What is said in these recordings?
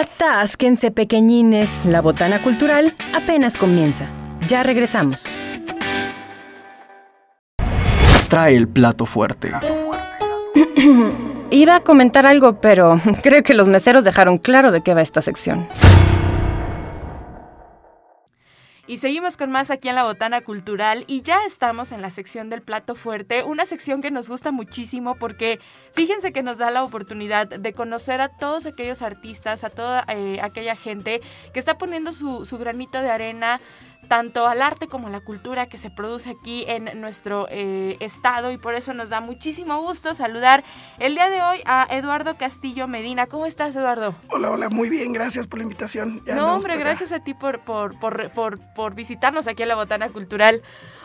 Atásquense pequeñines, la botana cultural apenas comienza. Ya regresamos. Trae el plato fuerte. Iba a comentar algo, pero creo que los meseros dejaron claro de qué va esta sección. Y seguimos con más aquí en la Botana Cultural y ya estamos en la sección del plato fuerte, una sección que nos gusta muchísimo porque fíjense que nos da la oportunidad de conocer a todos aquellos artistas, a toda eh, aquella gente que está poniendo su, su granito de arena tanto al arte como a la cultura que se produce aquí en nuestro eh, estado y por eso nos da muchísimo gusto saludar el día de hoy a Eduardo Castillo Medina. ¿Cómo estás, Eduardo? Hola, hola, muy bien, gracias por la invitación. no, hombre, gracias a ti por, por, por, por, visitarnos aquí en la Botana Cultural.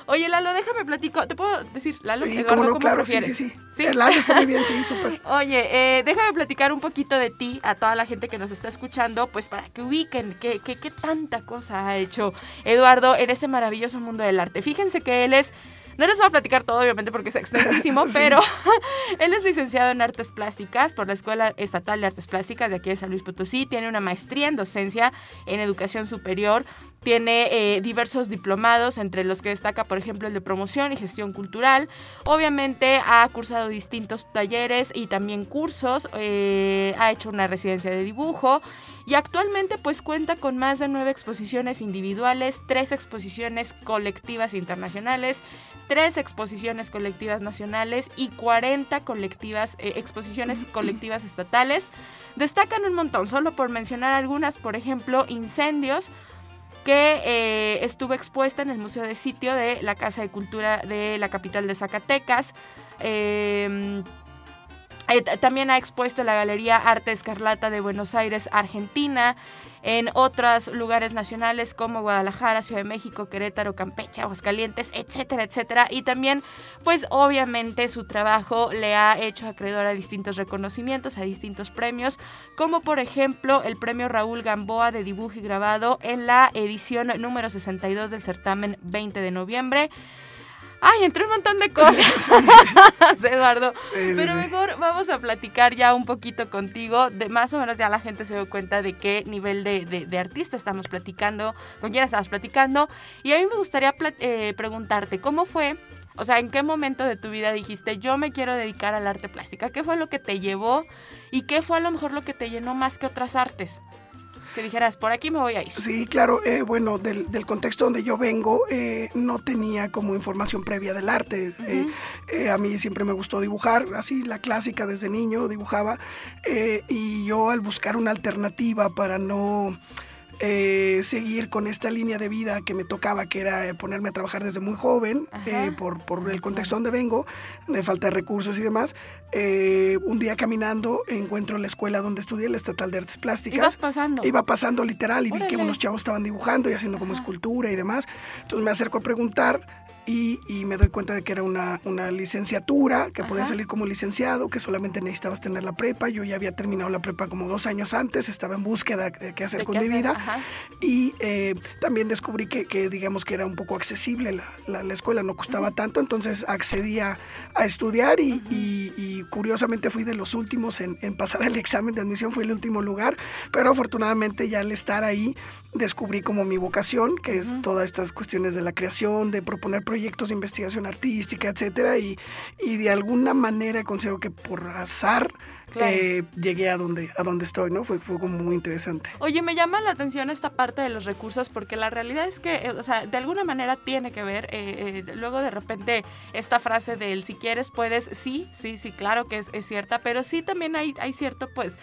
Oye, Lalo, déjame platico. ¿Te puedo decir, Lalo? Sí, Eduardo, ¿cómo claro, sí, sí, sí, ¿Sí? Lalo está muy bien, sí, súper. Oye, eh, déjame platicar un poquito de ti a toda la gente que nos está escuchando, pues para que ubiquen qué, qué, qué tanta cosa ha hecho Eduardo en ese maravilloso mundo del arte. Fíjense que él es no les voy a platicar todo, obviamente, porque es extensísimo, pero él es licenciado en Artes Plásticas por la Escuela Estatal de Artes Plásticas de aquí de San Luis Potosí. Tiene una maestría en docencia en educación superior. Tiene eh, diversos diplomados, entre los que destaca, por ejemplo, el de promoción y gestión cultural. Obviamente ha cursado distintos talleres y también cursos. Eh, ha hecho una residencia de dibujo y actualmente pues cuenta con más de nueve exposiciones individuales, tres exposiciones colectivas internacionales, tres exposiciones colectivas nacionales y 40 colectivas, eh, exposiciones colectivas estatales. Destacan un montón, solo por mencionar algunas, por ejemplo, incendios que eh, estuvo expuesta en el Museo de Sitio de la Casa de Cultura de la capital de Zacatecas. Eh, eh, también ha expuesto la Galería Arte Escarlata de Buenos Aires, Argentina, en otros lugares nacionales como Guadalajara, Ciudad de México, Querétaro, Campeche, Aguascalientes, etcétera, etcétera. Y también, pues obviamente su trabajo le ha hecho acreedor a distintos reconocimientos, a distintos premios, como por ejemplo el premio Raúl Gamboa de dibujo y grabado en la edición número 62 del certamen 20 de noviembre. Ay, entre un montón de cosas, Eduardo. Pero mejor vamos a platicar ya un poquito contigo. De más o menos ya la gente se dio cuenta de qué nivel de, artista estamos platicando, con quién estabas platicando. Y a mí me gustaría eh, preguntarte, ¿cómo fue? O sea, ¿en qué momento de tu vida dijiste, yo me quiero dedicar al arte plástica? ¿Qué fue lo que te llevó? ¿Y qué fue a lo mejor lo que te llenó más que otras artes? Que dijeras, por aquí me voy a ir. Sí, claro, eh, bueno, del, contexto donde yo vengo, eh, no tenía como información previa del arte. Eh, a mí siempre me gustó dibujar, así la clásica desde niño dibujaba, y yo al buscar una alternativa para no eh, seguir con esta línea de vida que me tocaba, que era ponerme a trabajar desde muy joven, eh, por, por, el contexto donde vengo, de falta de recursos y demás. Eh, un día caminando encuentro la escuela donde estudié, la Estatal de Artes Plásticas. ¿Ibas pasando? Iba pasando literal y vi que unos chavos estaban dibujando y haciendo como escultura y demás. Entonces me acerco a preguntar y, me doy cuenta de que era una, una licenciatura, que podía salir como licenciado, que solamente necesitabas tener la prepa. Yo ya había terminado la prepa como dos años antes, estaba en búsqueda de qué hacer con mi vida. Y eh, también descubrí que, que, digamos, que era un poco accesible la, la, escuela, no costaba tanto, entonces accedí a, estudiar y, y, curiosamente fui de los últimos en, en pasar el examen de admisión, fui el último lugar, pero afortunadamente ya al estar ahí descubrí como mi vocación, que es todas estas cuestiones de la creación, de proponer proyectos de investigación artística, etcétera, y, y de alguna manera considero que por azar eh, llegué a donde, a donde estoy, ¿no? Fue, fue como muy interesante. Oye, me llama la atención esta parte de los recursos porque la realidad es que, eh, o sea, de alguna manera tiene que ver, eh, luego de repente esta frase del si quieres puedes, sí, sí, sí, claro que es, es cierta, pero sí también hay, hay cierto, pues,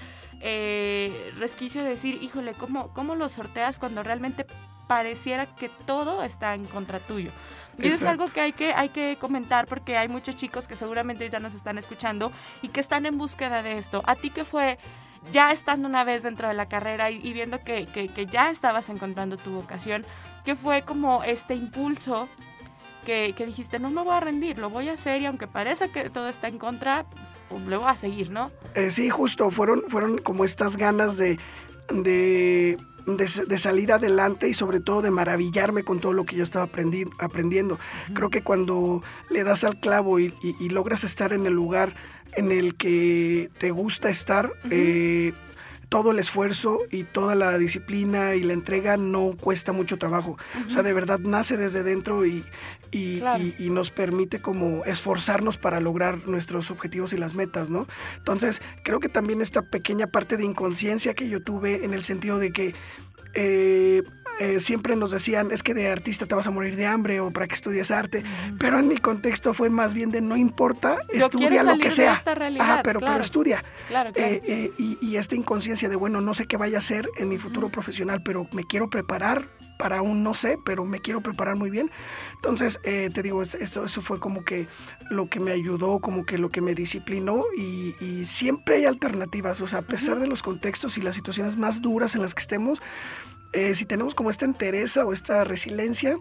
eh, resquicio de decir, híjole, ¿cómo, ¿cómo lo sorteas cuando realmente pareciera que todo está en contra tuyo? Y eso es algo que hay, que hay que comentar porque hay muchos chicos que seguramente ahorita nos están escuchando y que están en búsqueda de esto. ¿A ti qué fue? Ya estando una vez dentro de la carrera y, viendo que, que, que, ya estabas encontrando tu vocación, ¿qué fue como este impulso que, que dijiste, no me voy a rendir, lo voy a hacer y aunque parezca que todo está en contra, le voy a seguir, ¿no? Eh, sí, justo, fueron, fueron como estas ganas de, de, de, salir adelante y sobre todo de maravillarme con todo lo que yo estaba aprendiendo. Creo que cuando le das al clavo y, logras estar en el lugar en el que te gusta estar, todo el esfuerzo y toda la disciplina y la entrega no cuesta mucho trabajo. O sea, de verdad nace desde dentro y, y, y, nos permite como esforzarnos para lograr nuestros objetivos y las metas, ¿no? Entonces, creo que también esta pequeña parte de inconsciencia que yo tuve en el sentido de que eh, eh, siempre nos decían, es que de artista te vas a morir de hambre o para que estudies arte, pero en mi contexto fue más bien de no importa, estudia lo que sea, pero, pero estudia. Eh, y, esta inconsciencia de, bueno, no sé qué vaya a ser en mi futuro profesional, pero me quiero preparar para un no sé, pero me quiero preparar muy bien. Entonces, te digo, eso, eso fue como que lo que me ayudó, como que lo que me disciplinó y, siempre hay alternativas, o sea, a pesar de los contextos y las situaciones más duras en las que estemos, eh, si tenemos como esta entereza o esta resiliencia,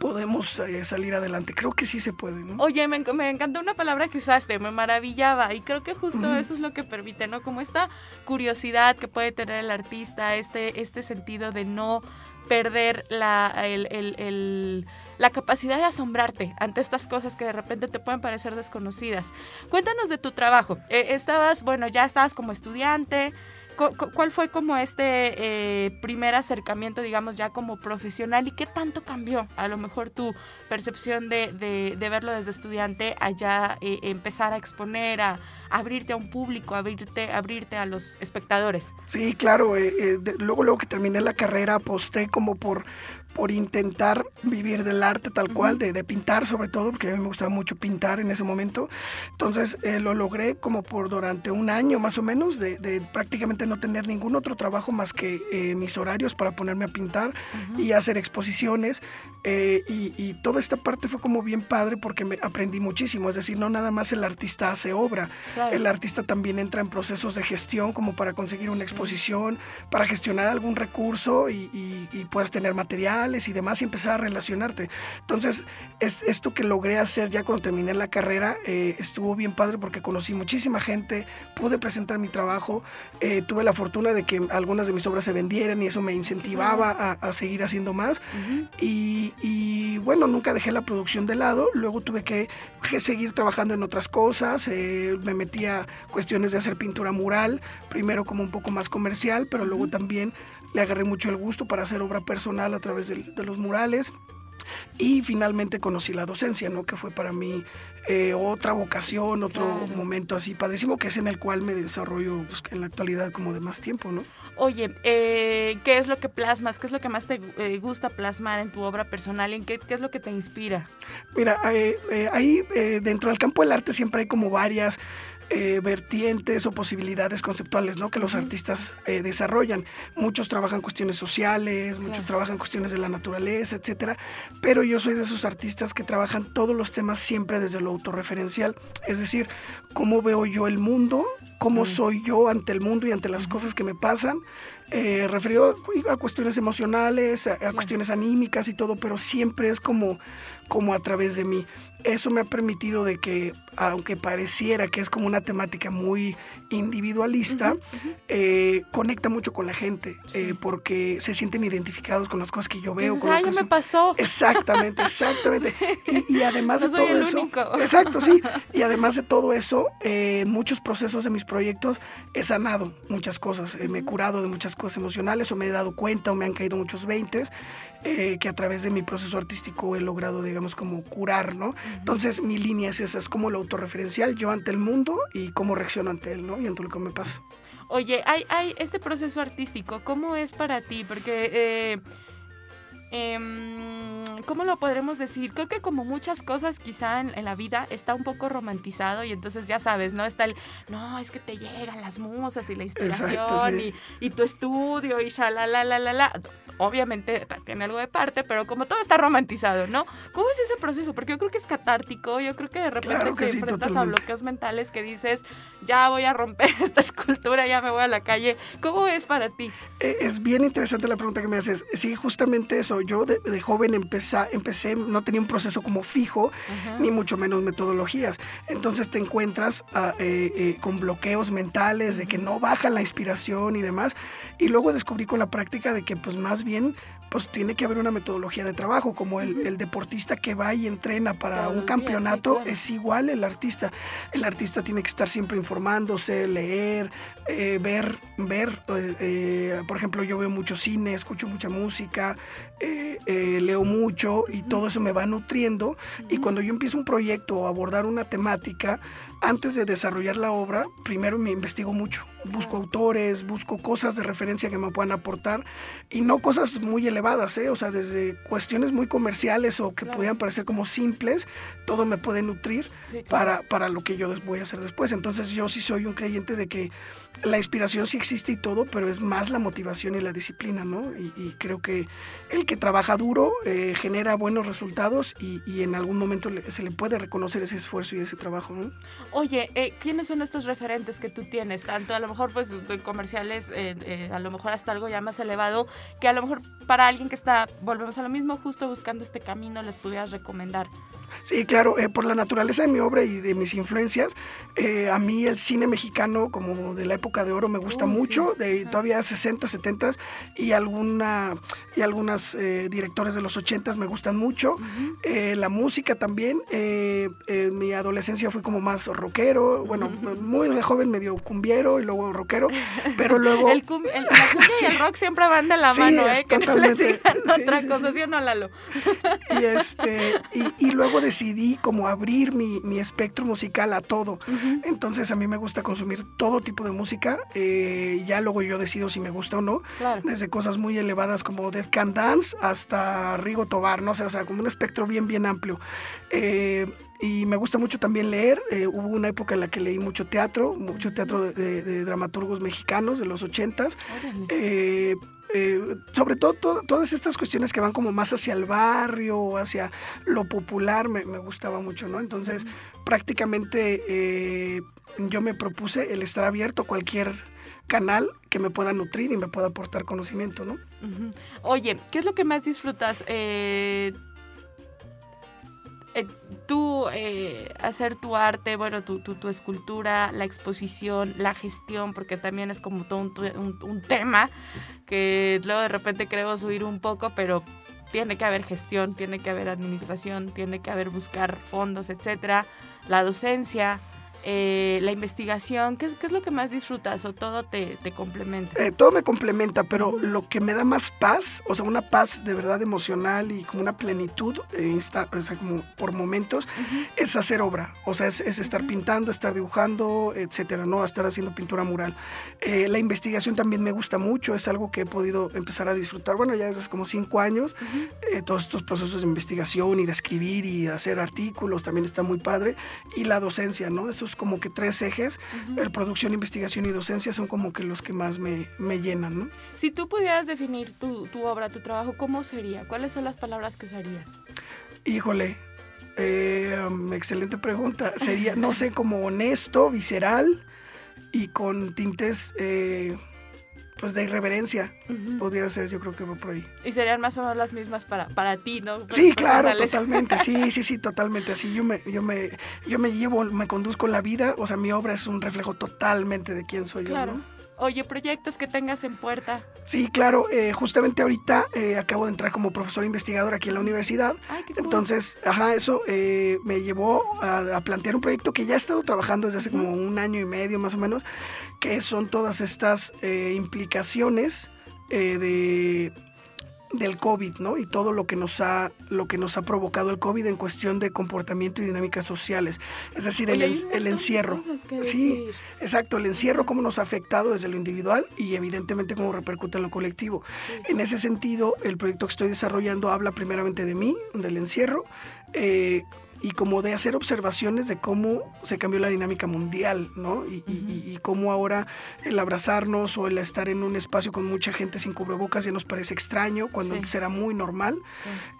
podemos eh, salir adelante. Creo que sí se puede. ¿no? Oye, me, me, encantó una palabra que usaste, me maravillaba y creo que justo eso es lo que permite, ¿no? Como esta curiosidad que puede tener el artista, este, este sentido de no perder la, el, la capacidad de asombrarte ante estas cosas que de repente te pueden parecer desconocidas. Cuéntanos de tu trabajo. Eh, estabas, bueno, ya estabas como estudiante, ¿Cuál fue como este eh, primer acercamiento, digamos, ya como profesional y qué tanto cambió a lo mejor tu percepción de, verlo desde estudiante allá eh, empezar a exponer, a, abrirte a un público, abrirte, abrirte a los espectadores? Sí, claro. Eh, luego, luego que terminé la carrera aposté como por por intentar vivir del arte tal cual, de, de, pintar sobre todo, porque a mí me gustaba mucho pintar en ese momento. Entonces eh, lo logré como por durante un año más o menos, de, de prácticamente no tener ningún otro trabajo más que eh, mis horarios para ponerme a pintar y hacer exposiciones. Eh, y, y, toda esta parte fue como bien padre porque me aprendí muchísimo. Es decir, no nada más el artista hace obra, el artista también entra en procesos de gestión como para conseguir una exposición, para gestionar algún recurso y, y, y puedas tener material y demás y empezar a relacionarte. Entonces, es, esto que logré hacer ya cuando terminé la carrera eh, estuvo bien padre porque conocí muchísima gente, pude presentar mi trabajo, eh, tuve la fortuna de que algunas de mis obras se vendieran y eso me incentivaba a, seguir haciendo más. y, y, bueno, nunca dejé la producción de lado, luego tuve que, seguir trabajando en otras cosas, eh, me metí a cuestiones de hacer pintura mural, primero como un poco más comercial, pero luego también le agarré mucho el gusto para hacer obra personal a través de, los murales. Y finalmente conocí la docencia, ¿no? Que fue para mí eh, otra vocación, otro momento así padrísimo, que es en el cual me desarrollo pues, en la actualidad como de más tiempo, ¿no? Oye, eh, ¿qué es lo que plasmas? ¿Qué es lo que más te eh, gusta plasmar en tu obra personal? ¿En qué, qué es lo que te inspira? Mira, ahí dentro del campo del arte siempre hay como varias eh, vertientes o posibilidades conceptuales ¿no? que los artistas eh, desarrollan. Muchos trabajan cuestiones sociales, muchos trabajan cuestiones de la naturaleza, etcétera, pero yo soy de esos artistas que trabajan todos los temas siempre desde lo autorreferencial, es decir, cómo veo yo el mundo, cómo soy yo ante el mundo y ante las cosas que me pasan, eh, referido a cuestiones emocionales, a, cuestiones anímicas y todo, pero siempre es como, como a través de mí. Eso me ha permitido de que, aunque pareciera que es como una temática muy individualista, eh, conecta mucho con la gente, eh, porque se sienten identificados con las cosas que yo veo. con me pasó. Exactamente, exactamente. y, además de todo eso... Exacto, sí. Y además de todo eso, en muchos procesos de mis proyectos he sanado muchas cosas, me he curado de muchas cosas emocionales o me he dado cuenta o me han caído muchos veintes eh, que a través de mi proceso artístico he logrado, digamos, como curar, ¿no? Entonces mi línea es esa, es como lo autorreferencial, yo ante el mundo y cómo reacciono ante él, ¿no? Y ante lo que me pasa. Oye, hay, hay este proceso artístico, ¿cómo es para ti? Porque... Eh, em, ¿cómo lo podremos decir? Creo que como muchas cosas quizá en, la vida está un poco romantizado y entonces ya sabes, ¿no? Está el, no, es que te llegan las musas y la inspiración y, y, tu estudio y ya la la la la la obviamente tiene algo de parte, pero como todo está romantizado, ¿no? ¿Cómo es ese proceso? Porque yo creo que es catártico, yo creo que de repente te enfrentas a bloqueos mentales que dices, ya voy a romper esta escultura, ya me voy a la calle. ¿Cómo es para ti? Eh, es bien interesante la pregunta que me haces. Sí, justamente eso. Yo de, joven empecé, empecé, no tenía un proceso como fijo, ni mucho menos metodologías. Entonces te encuentras ah, eh, eh, con bloqueos mentales de que no baja la inspiración y demás. Y luego descubrí con la práctica de que pues más bien bien pues tiene que haber una metodología de trabajo, como el, deportista que va y entrena para un campeonato, es igual el artista. El artista tiene que estar siempre informándose, leer, eh, ver, ver. Eh, eh, por ejemplo, yo veo mucho cine, escucho mucha música, leo mucho y todo eso me va nutriendo. Y cuando yo empiezo un proyecto o abordar una temática, antes de desarrollar la obra, primero me investigo mucho. Busco autores, busco cosas de referencia que me puedan aportar y no cosas muy elevadas, ¿eh? o sea, desde cuestiones muy comerciales o que pudieran parecer como simples, todo me puede nutrir para, para lo que yo voy a hacer después. Entonces yo sí soy un creyente de que la inspiración sí existe y todo, pero es más la motivación y la disciplina, ¿no? Y, creo que el que trabaja duro eh, genera buenos resultados y, en algún momento se le puede reconocer ese esfuerzo y ese trabajo, ¿no? Oye, eh, ¿quiénes son estos referentes que tú tienes? Tanto a lo mejor pues comerciales, eh, a lo mejor hasta algo ya más elevado, que a lo mejor para alguien que está, volvemos a lo mismo, justo buscando este camino, les pudieras recomendar. Sí, claro, por la naturaleza de mi obra y de mis influencias, a mí el cine mexicano como de la época de oro me gusta mucho, de todavía 60, 70 y alguna y algunas eh, directores de los 80 me gustan mucho. Eh, la música también. Eh, en mi adolescencia fui como más rockero, bueno, muy de joven medio cumbiero y luego rockero, pero luego... el, la cumbia y el rock siempre van de la mano, ¿eh? Que no les digan otra cosa, ¿sí o no, Lalo? y, este, y, luego decidí como abrir mi, mi espectro musical a todo. Entonces a mí me gusta consumir todo tipo de música eh, ya luego yo decido si me gusta o no. Desde cosas muy elevadas como Dead Can Dance hasta Rigo Tobar, no sé, o sea, como un espectro bien, bien amplio. Eh, y me gusta mucho también leer. Eh, hubo una época en la que leí mucho teatro, mucho teatro de, dramaturgos mexicanos de los ochentas. Sobre todo, todas estas cuestiones que van como más hacia el barrio, hacia lo popular, me, gustaba mucho, ¿no? Entonces, prácticamente yo me propuse el estar abierto a cualquier canal que me pueda nutrir y me pueda aportar conocimiento, ¿no? Oye, ¿qué es lo que más disfrutas? Eh, eh, tú eh, hacer tu arte, bueno, tu, tu, escultura, la exposición, la gestión, porque también es como todo un, un, tema que luego de repente queremos subir un poco, pero tiene que haber gestión, tiene que haber administración, tiene que haber buscar fondos, etcétera, la docencia. Eh, la investigación? ¿Qué es, ¿Qué es, lo que más disfrutas o todo te, te complementa? Eh, todo me complementa, pero lo que me da más paz, o sea, una paz de verdad emocional y como una plenitud, eh, o sea, como por momentos, es hacer obra, o sea, es, estar pintando, estar dibujando, etcétera, ¿no? Estar haciendo pintura mural. la investigación también me gusta mucho, es algo que he podido empezar a disfrutar, bueno, ya desde hace como cinco años, todos estos procesos de investigación y de escribir y de hacer artículos también está muy padre, y la docencia, ¿no? Como que tres ejes, producción, investigación y docencia son como que los que más me, me llenan, ¿no? Si tú pudieras definir tu, tu, obra, tu trabajo, ¿cómo sería? ¿Cuáles son las palabras que usarías? Híjole, eh, excelente pregunta. Sería, no sé, como honesto, visceral y con tintes... Eh, pues de irreverencia. Podría ser, yo creo que va por ahí. Y serían más o menos las mismas para, para ti, ¿no? sí, claro, totalmente. Sí, sí, sí, totalmente. Así yo me, yo me, yo me llevo, me conduzco en la vida. O sea, mi obra es un reflejo totalmente de quién soy yo. ¿no? Oye, proyectos que tengas en puerta. Sí, claro. Eh, justamente ahorita eh, acabo de entrar como profesor investigador aquí en la universidad. Ay, qué Entonces, ajá, eso eh, me llevó a, plantear un proyecto que ya he estado trabajando desde hace como un año y medio más o menos, que son todas estas implicaciones de del COVID, ¿no? Y todo lo que nos ha lo que nos ha provocado el COVID en cuestión de comportamiento y dinámicas sociales. Es decir, el, el, encierro. Sí, exacto, el encierro cómo nos ha afectado desde lo individual y evidentemente cómo repercute en lo colectivo. En ese sentido, el proyecto que estoy desarrollando habla primeramente de mí, del encierro. Eh, y como de hacer observaciones de cómo se cambió la dinámica mundial, ¿no? Y, cómo ahora el abrazarnos o el estar en un espacio con mucha gente sin cubrebocas ya nos parece extraño, cuando antes era muy normal.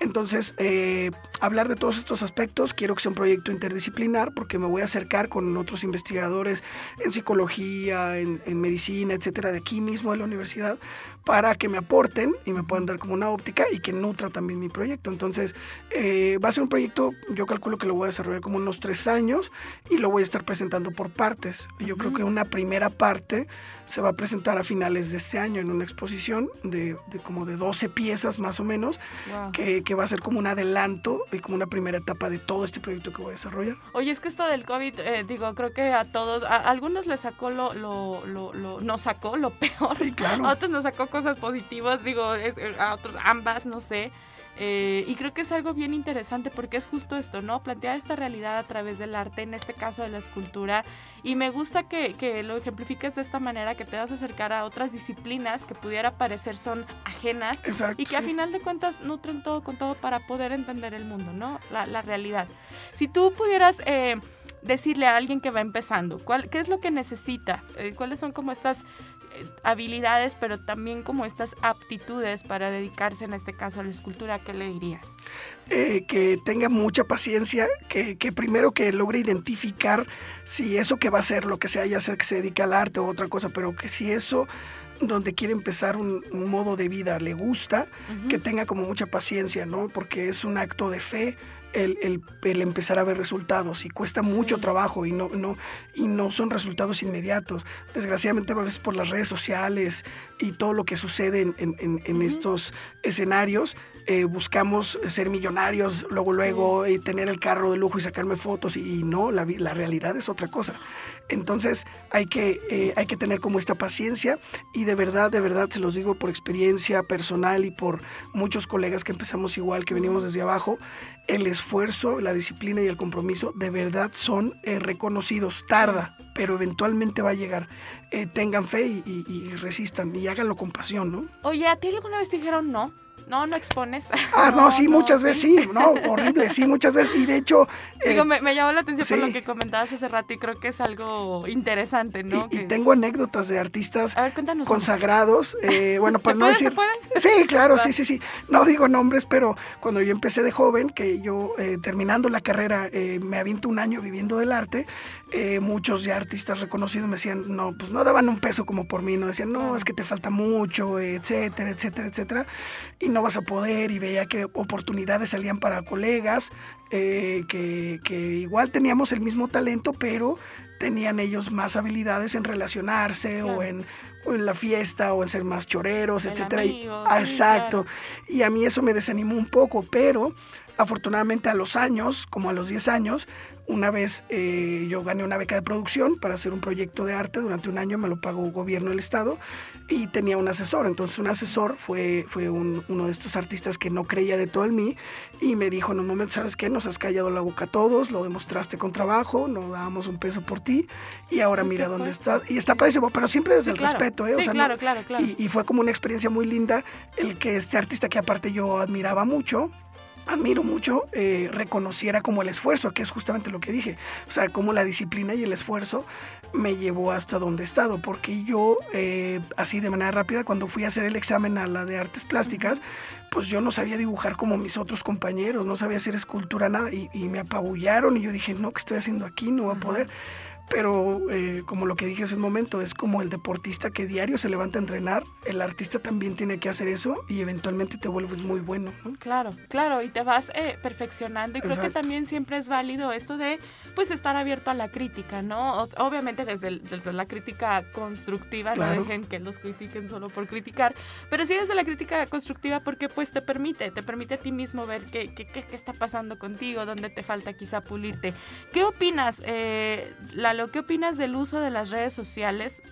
Entonces, eh, hablar de todos estos aspectos, quiero que sea un proyecto interdisciplinar porque me voy a acercar con otros investigadores en psicología, en, en medicina, etcétera, de aquí mismo de la universidad, para que me aporten y me puedan dar como una óptica y que nutra también mi proyecto. Entonces, eh, va a ser un proyecto, yo calculo que lo voy a desarrollar como unos tres años y lo voy a estar presentando por partes. Yo creo que una primera parte se va a presentar a finales de este año en una exposición de, como de 12 piezas más o menos, que, va a ser como un adelanto y como una primera etapa de todo este proyecto que voy a desarrollar. Oye, es que esto del COVID, eh, digo, creo que a todos, a, algunos les sacó lo, lo, lo, nos sacó lo peor, a otros nos sacó cosas positivas, digo, a otros ambas, no sé. Eh, y creo que es algo bien interesante porque es justo esto, ¿no? Plantear esta realidad a través del arte, en este caso de la escultura. Y me gusta que, que lo ejemplifiques de esta manera, que te vas a acercar a otras disciplinas que pudiera parecer son ajenas y que a final de cuentas nutren todo con todo para poder entender el mundo, ¿no? La, la realidad. Si tú pudieras... Eh, decirle a alguien que va empezando, ¿cuál, ¿qué es lo que necesita? Eh, ¿Cuáles son como estas habilidades, pero también como estas aptitudes para dedicarse en este caso a la escultura, ¿qué le dirías? Eh, que tenga mucha paciencia, que, primero que logre identificar si eso que va a ser, lo que sea, ya sea que se dedique al arte o otra cosa, pero que si eso donde quiere empezar un, modo de vida le gusta, que tenga como mucha paciencia, ¿no? Porque es un acto de fe, el, empezar a ver resultados y cuesta mucho trabajo y no, no, y no son resultados inmediatos. Desgraciadamente a veces por las redes sociales y todo lo que sucede en, estos escenarios, eh, buscamos ser millonarios luego, luego, y tener el carro de lujo y sacarme fotos y, no, la, la realidad es otra cosa. Entonces hay que, eh, hay que tener como esta paciencia y de verdad, de verdad se los digo por experiencia personal y por muchos colegas que empezamos igual, que venimos desde abajo, el esfuerzo, la disciplina y el compromiso de verdad son eh, reconocidos. Tarda, pero eventualmente va a llegar. Eh, tengan fe y, y, resistan y háganlo con pasión, ¿no? Oye, ¿a ti alguna vez te dijeron no? No, no expones. Ah, no, sí, muchas veces sí, no, horrible, sí, muchas veces. Y de hecho... Eh, Digo, me, llamó la atención por lo que comentabas hace rato y creo que es algo interesante, ¿no? Y, tengo anécdotas de artistas consagrados. Eh, bueno, para no decir... ¿se puede? Sí, claro, sí, sí, sí. No digo nombres, pero cuando yo empecé de joven, que yo eh, terminando la carrera me aviento un año viviendo del arte, muchos ya artistas reconocidos me decían, no, pues no daban un peso como por mí, no decían, no, es que te falta mucho, etcétera, etcétera, etcétera. Y no vas a poder y veía que oportunidades salían para colegas eh, que, igual teníamos el mismo talento, pero tenían ellos más habilidades en relacionarse o, en, en, la fiesta o en ser más choreros, etcétera. exacto. Y a mí eso me desanimó un poco, pero afortunadamente a los años, como a los 10 años, una vez eh, yo gané una beca de producción para hacer un proyecto de arte durante un año, me lo pagó gobierno del estado y tenía un asesor. Entonces un asesor fue, fue uno de estos artistas que no creía de todo en mí y me dijo en un momento, ¿sabes qué? Nos has callado la boca a todos, lo demostraste con trabajo, no dábamos un peso por ti y ahora mira dónde estás. Y está padrísimo, pero siempre desde el respeto, ¿eh? sí, claro, claro, claro. Y, y fue como una experiencia muy linda el que este artista que aparte yo admiraba mucho, admiro mucho, eh, reconociera como el esfuerzo, que es justamente lo que dije. O sea, como la disciplina y el esfuerzo me llevó hasta donde he estado, porque yo, eh, así de manera rápida, cuando fui a hacer el examen a la de artes plásticas, pues yo no sabía dibujar como mis otros compañeros, no sabía hacer escultura, nada, y, me apabullaron y yo dije, no, ¿qué estoy haciendo aquí? No voy a poder pero eh, como lo que dije hace un momento, es como el deportista que diario se levanta a entrenar, el artista también tiene que hacer eso y eventualmente te vuelves muy bueno. Claro, claro, y te vas eh, perfeccionando y creo que también siempre es válido esto de pues estar abierto a la crítica, ¿no? obviamente desde, desde la crítica constructiva, no dejen que los critiquen solo por criticar, pero sí desde la crítica constructiva porque pues te permite, te permite a ti mismo ver qué, qué, qué, está pasando contigo, dónde te falta quizá pulirte. ¿Qué opinas, eh, la ¿qué opinas del uso de las redes sociales?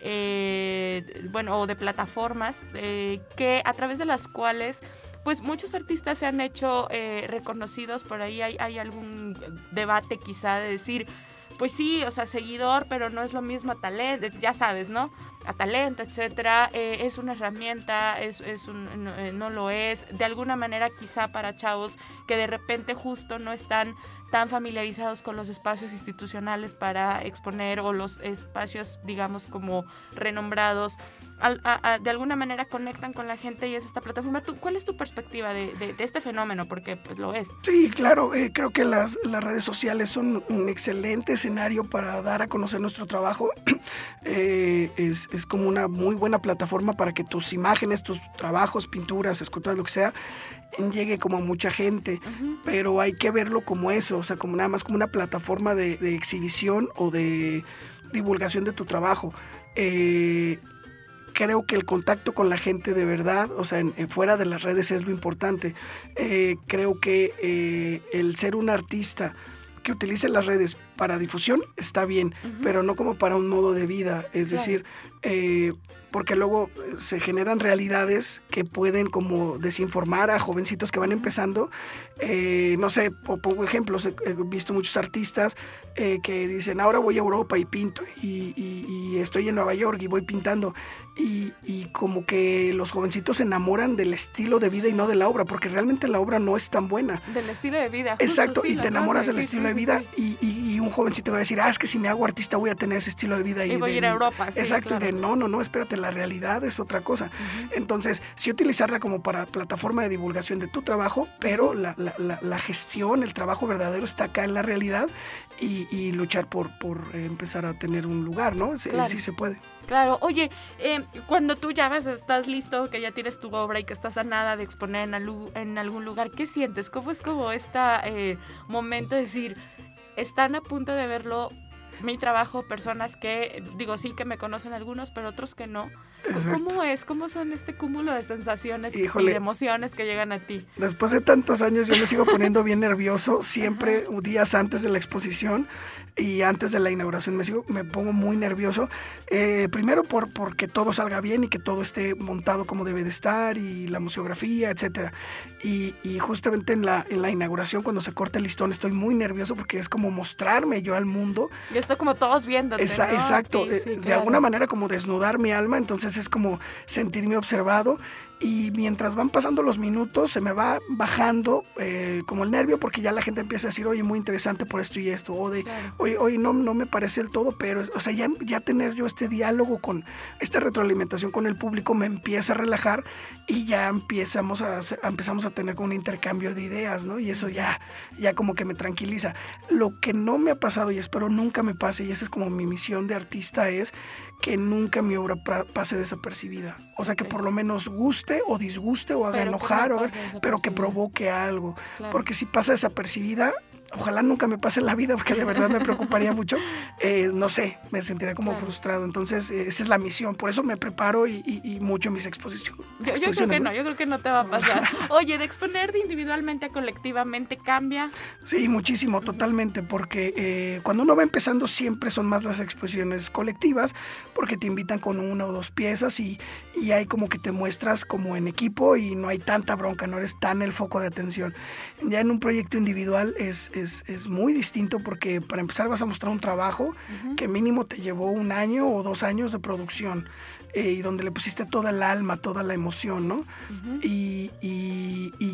Eh, bueno, o de plataformas eh, que a través de las cuales pues muchos artistas se han hecho eh, reconocidos, por ahí hay, algún debate quizá de decir, pues sí, o sea, seguidor, pero no es lo mismo talento, ya sabes, ¿no? A talento, etcétera, es una herramienta, es, es un, no, no, lo es, de alguna manera quizá para chavos que de repente justo no están tan familiarizados con los espacios institucionales para exponer o los espacios, digamos, como renombrados de alguna manera conectan con la gente y es esta plataforma. ¿Tú, ¿Cuál es tu perspectiva de, este fenómeno? Porque pues lo es. Sí, claro, eh, creo que las, las, redes sociales son un excelente escenario para dar a conocer nuestro trabajo. Eh, es, es, como una muy buena plataforma para que tus imágenes, tus trabajos, pinturas, esculturas, lo que sea, llegue como a mucha gente, pero hay que verlo como eso, o sea, como nada más como una plataforma de, de exhibición o de divulgación de tu trabajo. Eh, creo que el contacto con la gente de verdad, o sea, fuera de las redes es lo importante. Eh, creo que eh, el ser un artista que utilice las redes para difusión está bien, pero no como para un modo de vida. Es decir, porque luego se generan realidades que pueden como desinformar a jovencitos que van empezando. no sé, pongo ejemplos, he visto muchos artistas que dicen, ahora voy a Europa y pinto, y, estoy en Nueva York y voy pintando, y, como que los jovencitos se enamoran del estilo de vida y no de la obra, porque realmente la obra no es tan buena. Del estilo de vida. Exacto, y te enamoras del estilo de vida y, un jovencito va a decir, ah, es que si me hago artista voy a tener ese estilo de vida. Y, voy a ir a Europa. Exacto, y de no, no, no, espérate, la realidad es otra cosa. Entonces, sí utilizarla como para plataforma de divulgación de tu trabajo, pero la, la, la, gestión, el trabajo verdadero está acá en la realidad y, luchar por, por empezar a tener un lugar, ¿no? Sí, sí se puede. Claro, oye, eh, cuando tú ya vas, estás listo, que ya tienes tu obra y que estás a nada de exponer en, en algún lugar, ¿qué sientes? ¿Cómo es como este momento de decir, están a punto de verlo mi trabajo, personas que, digo, sí que me conocen algunos, pero otros que no. ¿Cómo es? ¿Cómo son este cúmulo de sensaciones y de emociones que llegan a ti? Después de tantos años yo me sigo poniendo bien nervioso, siempre días antes de la exposición y antes de la inauguración me, sigo, me pongo muy nervioso. Eh, primero por porque todo salga bien y que todo esté montado como debe de estar y la museografía, etc. Y, justamente en la, en la inauguración cuando se corta el listón estoy muy nervioso porque es como mostrarme yo al mundo. Y estoy como todos viendo. Exacto, eh, de alguna manera como desnudar mi alma, entonces es como sentirme observado y mientras van pasando los minutos se me va bajando eh, como el nervio porque ya la gente empieza a decir, oye, muy interesante por esto y esto, o de, oye, oye, no, no me parece el todo, pero, o sea, ya, ya tener yo este diálogo con, esta retroalimentación con el público me empieza a relajar y ya empezamos a, empezamos a tener como un intercambio de ideas, ¿no? Y eso ya, ya como que me tranquiliza. Lo que no me ha pasado y espero nunca me pase, y esa es como mi misión de artista, es que nunca mi obra pase desapercibida. O sea, que por lo menos guste o disguste o haga enojar, o pero que provoque algo. Porque si pasa desapercibida, ojalá nunca me pase en la vida porque de verdad me preocuparía mucho. Eh, no sé, me sentiría como frustrado. Entonces, eh, esa es la misión. Por eso me preparo y, mucho en mis exposiciones. Yo, creo que no, yo creo que no te va a pasar. Oye, de exponer individualmente a colectivamente cambia. Sí, muchísimo, totalmente, porque eh, cuando uno va empezando siempre son más las exposiciones colectivas, porque te invitan con una o dos piezas y, y hay como que te muestras como en equipo y no hay tanta bronca, no eres tan el foco de atención. Ya en un proyecto individual es es, muy distinto porque para empezar vas a mostrar un trabajo que mínimo te llevó un año o dos años de producción. Eh, y donde le pusiste toda el alma, toda la emoción, ¿no? y,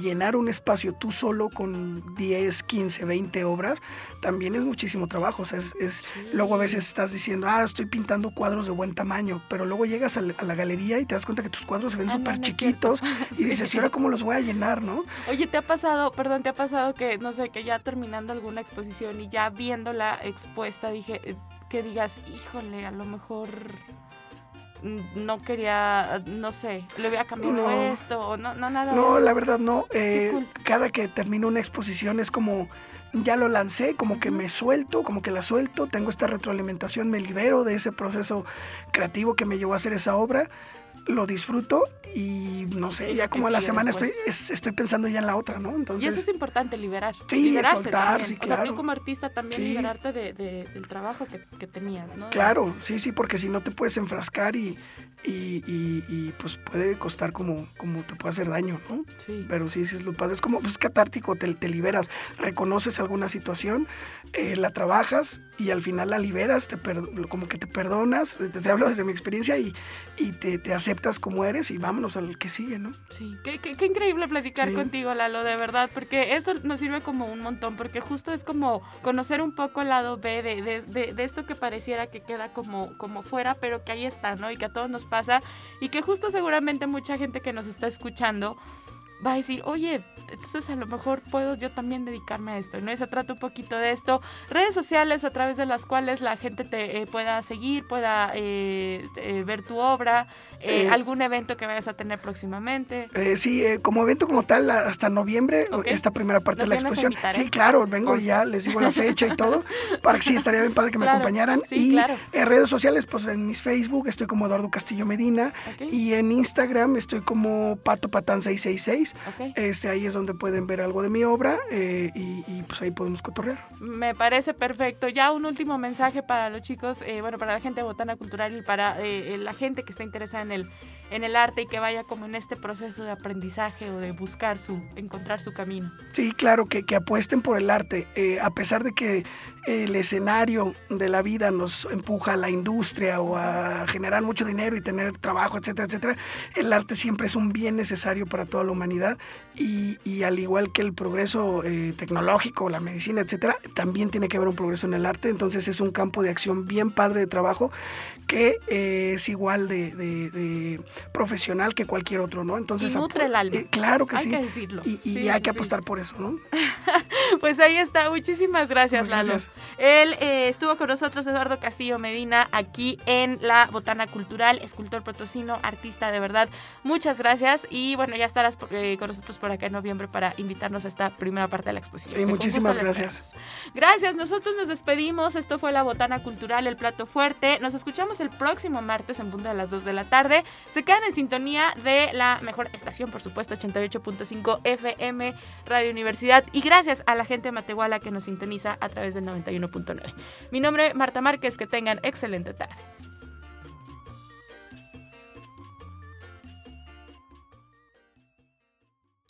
llenar un espacio tú solo con 10, 15, 20 obras, también es muchísimo trabajo. O sea, es, luego a veces estás diciendo, ah, estoy pintando cuadros de buen tamaño, pero luego llegas a la, galería y te das cuenta que tus cuadros se ven súper chiquitos y dices, ¿y ahora cómo los voy a llenar, no? Oye, ¿te ha pasado, perdón, te ha pasado que, no sé, que ya terminando alguna exposición y ya viéndola expuesta, dije, eh, que digas, híjole, a lo mejor no quería, no sé, le había cambiado esto o no, no nada. No, la verdad no. Eh, cada que termino una exposición es como ya lo lancé, como que me suelto, como que la suelto, tengo esta retroalimentación, me libero de ese proceso creativo que me llevó a hacer esa obra lo disfruto y no sé, ya como a la semana estoy, estoy pensando ya en la otra, ¿no? Entonces, y eso es importante, liberar. Sí, soltar, sí, claro. O sea, tú como artista también liberarte de, del trabajo que, que, tenías, ¿no? Claro, sí, sí, porque si no te puedes enfrascar y, y, y, pues puede costar como, como te puede hacer daño, ¿no? Sí. Pero sí, sí es lo padre. Es como, pues catártico, te, te liberas, reconoces alguna situación, eh, la trabajas y al final la liberas, te como que te perdonas, te, te hablo desde mi experiencia y, y te, te hace aceptas como eres y vámonos al que sigue, ¿no? Sí, qué, qué, qué increíble platicar contigo, Lalo, de verdad, porque esto nos sirve como un montón, porque justo es como conocer un poco el lado B de, de, de, de, esto que pareciera que queda como, como fuera, pero que ahí está, ¿no? Y que a todos nos pasa, y que justo seguramente mucha gente que nos está escuchando va a decir, oye, entonces a lo mejor puedo yo también dedicarme a esto, ¿no? Y se trata un poquito de esto. Redes sociales a través de las cuales la gente te eh, pueda seguir, pueda eh, eh, ver tu obra, eh, algún evento que vayas a tener próximamente. sí, como evento como tal, hasta noviembre, esta primera parte de la exposición. Sí, claro, vengo ya, les digo la fecha y todo, para que sí, estaría bien padre que me acompañaran. y en redes sociales, pues en mis Facebook estoy como Eduardo Castillo Medina y en Instagram estoy como Pato Patán 666. Este, ahí es donde pueden ver algo de mi obra eh, y, pues ahí podemos cotorrear. Me parece perfecto. Ya un último mensaje para los chicos, eh, bueno, para la gente de Botana Cultural y para eh, la gente que está interesada en el, en el arte y que vaya como en este proceso de aprendizaje o de buscar su, encontrar su camino. Sí, claro, que, que apuesten por el arte. a pesar de que el escenario de la vida nos empuja a la industria o a generar mucho dinero y tener trabajo, etcétera, etcétera, el arte siempre es un bien necesario para toda la humanidad y, al igual que el progreso eh, tecnológico, la medicina, etcétera, también tiene que haber un progreso en el arte, entonces es un campo de acción bien padre de trabajo que eh, es igual de, de, profesional que cualquier otro, ¿no? Entonces, y nutre el alma. Eh, claro que hay sí. Que decirlo. Y, hay que apostar por eso, ¿no? pues ahí está. Muchísimas gracias, Lalo. Él eh, estuvo con nosotros, Eduardo Castillo Medina, aquí en la Botana Cultural, escultor potosino, artista de verdad. Muchas gracias y bueno, ya estarás con nosotros por acá en noviembre para invitarnos a esta primera parte de la exposición. Y muchísimas gracias. Gracias, nosotros nos despedimos. Esto fue la Botana Cultural, el plato fuerte. Nos escuchamos el próximo martes en punto de las 2 de la tarde. Se quedan en sintonía de la mejor estación, por supuesto, 88.5 FM Radio Universidad. Y gracias a la gente de Matehuala que nos sintoniza a través del 91.9. Mi nombre es Marta Márquez, que tengan excelente tarde.